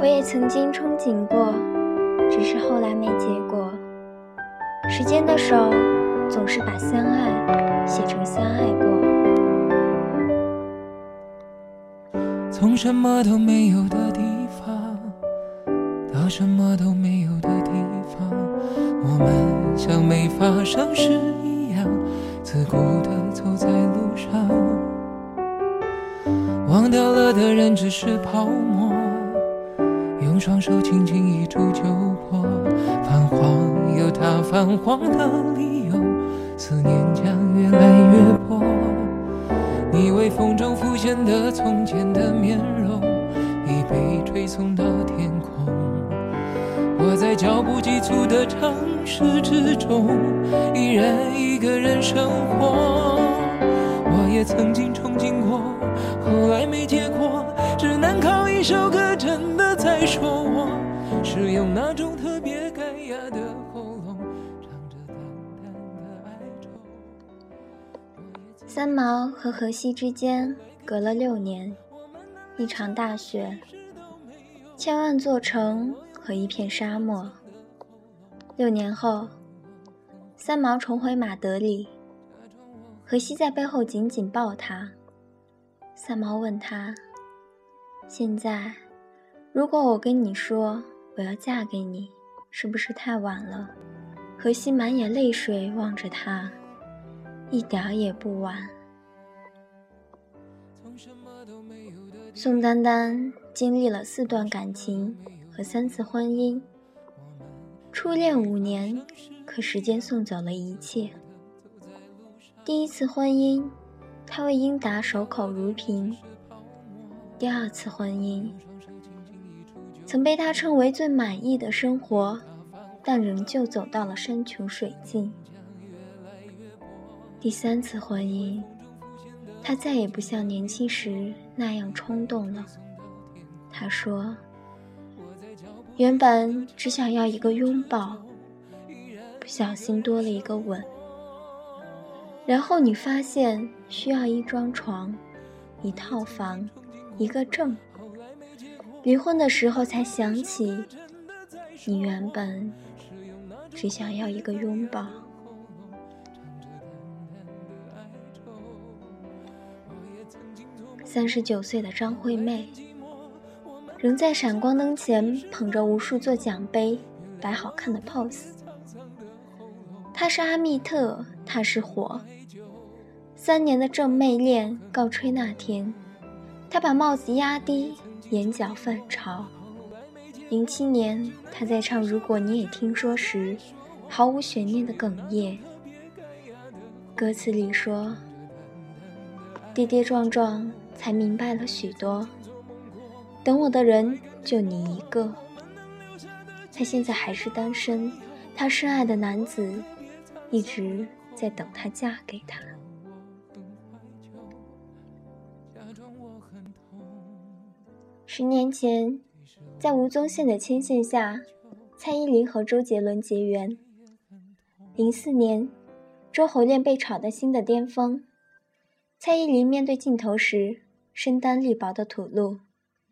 我也曾经憧憬过，只是后来没结果。时间的手总是把相爱写成相爱过。从什么都没有的地方到什么都没有的地方，我们像没发生事一样，自顾地走在路上。忘掉了的人只是泡沫，双手轻轻一触就破。泛黄有它泛黄的理由，思念将越来越薄。你微风中浮现的从前的面容，已被吹送到天空。我在脚步急促的城市之中，依然一个人生活。我也曾经憧憬过，后来没结果，只能靠一首歌真的在说我，是用那种特别干哑的喉咙，唱着淡淡的哀愁。三毛和荷西之间隔了六年，一场大雪，千万座城和一片沙漠。六年后，三毛重回马德里，荷西在背后紧紧抱他。三毛问他：“现在，如果我跟你说我要嫁给你，是不是太晚了？”荷西满眼泪水望着他。一点儿也不晚。宋丹丹经历了四段感情和三次婚姻，初恋五年，可时间送走了一切。第一次婚姻，她为英达守口如瓶；第二次婚姻，曾被他称为最满意的生活，但仍旧走到了山穷水尽。第三次婚姻，他再也不像年轻时那样冲动了。他说：“原本只想要一个拥抱，不小心多了一个吻。然后你发现需要一张床、一套房、一个证。离婚的时候才想起，你原本只想要一个拥抱。”三十九岁的张惠妹，仍在闪光灯前捧着无数座奖杯，摆好看的 pose。她是阿密特，她是火。三年的正妹恋告吹那天，他把帽子压低，眼角泛潮。零七年，他在唱《如果你也听说》时，毫无悬念的哽咽。歌词里说：“跌跌撞撞。”才明白了许多。等我的人就你一个。他现在还是单身，他深爱的男子一直在等他嫁给他。十年前，在吴宗宪的牵线下，蔡依林和周杰伦结缘。零四年，周侯恋被炒的新的巅峰。蔡依林面对镜头时。身单力薄的吐露，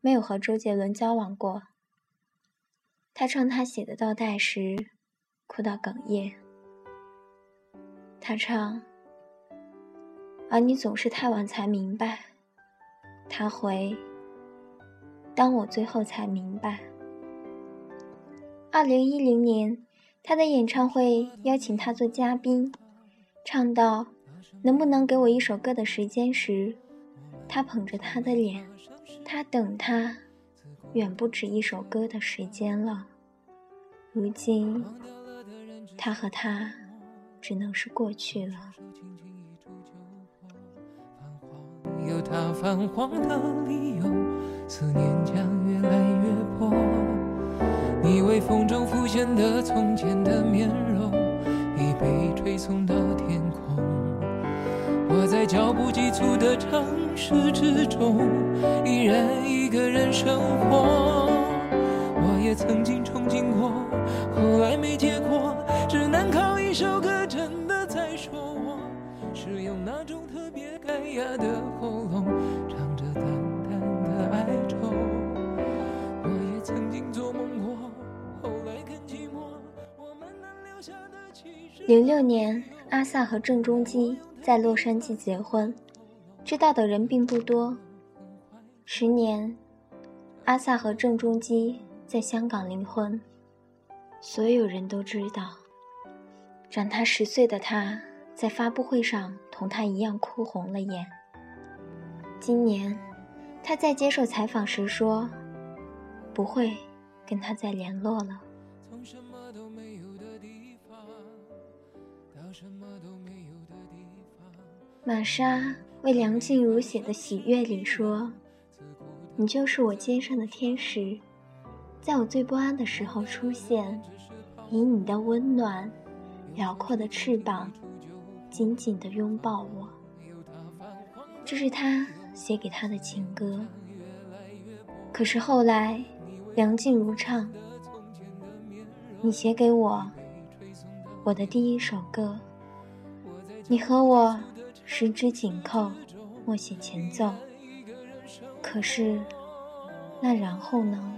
没有和周杰伦交往过。他唱他写的倒带时，哭到哽咽。他唱，而你总是太晚才明白。他回，当我最后才明白。二零一零年，他的演唱会邀请他做嘉宾，唱到“能不能给我一首歌的时间”时。他捧着他的脸，他等他，远不止一首歌的时间了。如今，他和他只能是过去了。他泛黄的理由，思念将越来越薄。你微风中浮现的从前的面容，已被吹送到天空。我在脚步急促的城。市之中，依然一个人生活。我也曾经憧憬过，后来没结果，只能靠一首歌真的在说我，是用那种哑的喉咙，唱着淡淡的哀愁。我也曾经做梦过，后来更寂寞。我们能留下的零六年，阿萨和郑中基在洛杉矶结婚，知道的人并不多。十年，阿萨和郑中基在香港离婚，所有人都知道。长他十岁的他在发布会上同他一样哭红了眼。今年，他在接受采访时说：“不会跟他再联络了。”玛莎为梁静茹写的《喜悦》里说：“你就是我肩上的天使，在我最不安的时候出现，以你的温暖、辽阔的翅膀，紧紧地拥抱我。”这是他写给他的情歌。可是后来，梁静茹唱：“你写给我。”我的第一首歌，你和我十指紧扣，默写前奏。可是，那然后呢？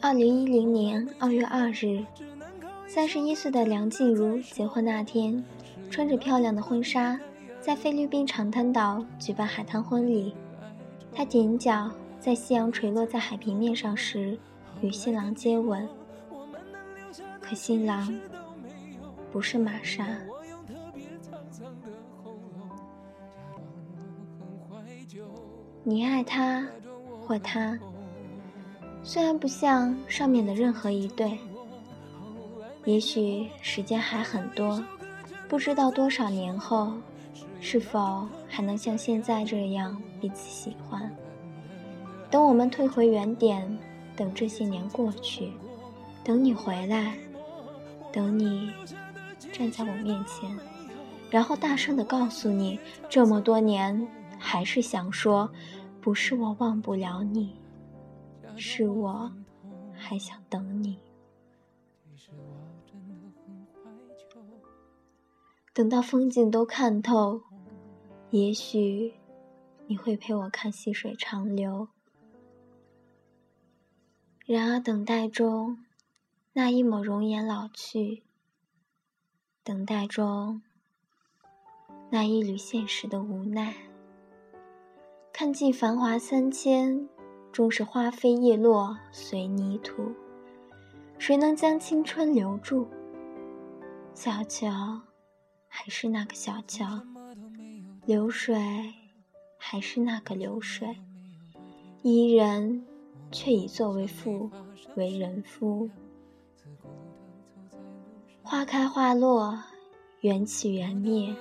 二零一零年二月二日，三十一岁的梁静茹结婚那天，穿着漂亮的婚纱，在菲律宾长滩岛举办海滩婚礼。她踮脚在夕阳垂落在海平面上时。与新郎接吻，可新郎不是玛莎。你爱他或他，虽然不像上面的任何一对，也许时间还很多，不知道多少年后，是否还能像现在这样彼此喜欢。等我们退回原点。等这些年过去，等你回来，等你站在我面前，然后大声的告诉你，这么多年还是想说，不是我忘不了你，是我还想等你。等到风景都看透，也许你会陪我看细水长流。然而，等待中，那一抹容颜老去；等待中，那一缕现实的无奈。看尽繁华三千，终是花飞叶落随泥土。谁能将青春留住？小桥还是那个小桥，流水还是那个流水，伊人。却已作为妇，为人夫。花开花落，缘起缘灭，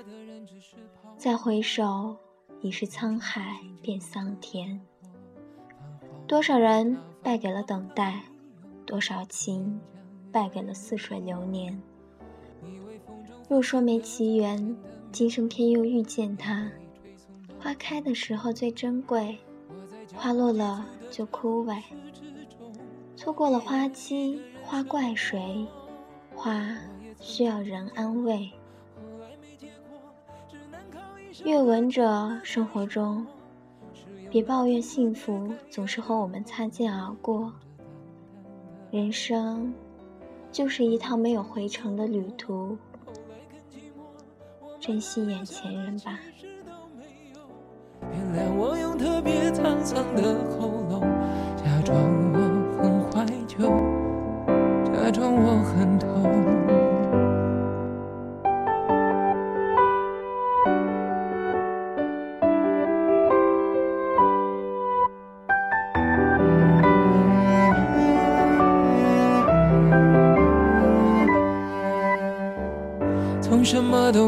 再回首，已是沧海变桑田。多少人败给了等待，多少情败给了似水流年。若说没奇缘，今生偏又遇见他。花开的时候最珍贵，花落了。就枯萎，错过了花期，花怪谁？花需要人安慰。阅文者，生活中别抱怨幸福总是和我们擦肩而过。人生就是一趟没有回程的旅途，珍惜眼前人吧。原谅我用特别沧桑的喉咙，假装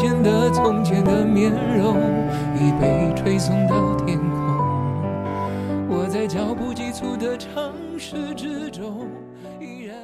见的从前的面容，已被吹送到天空。我在脚步急促的城市之中，依然。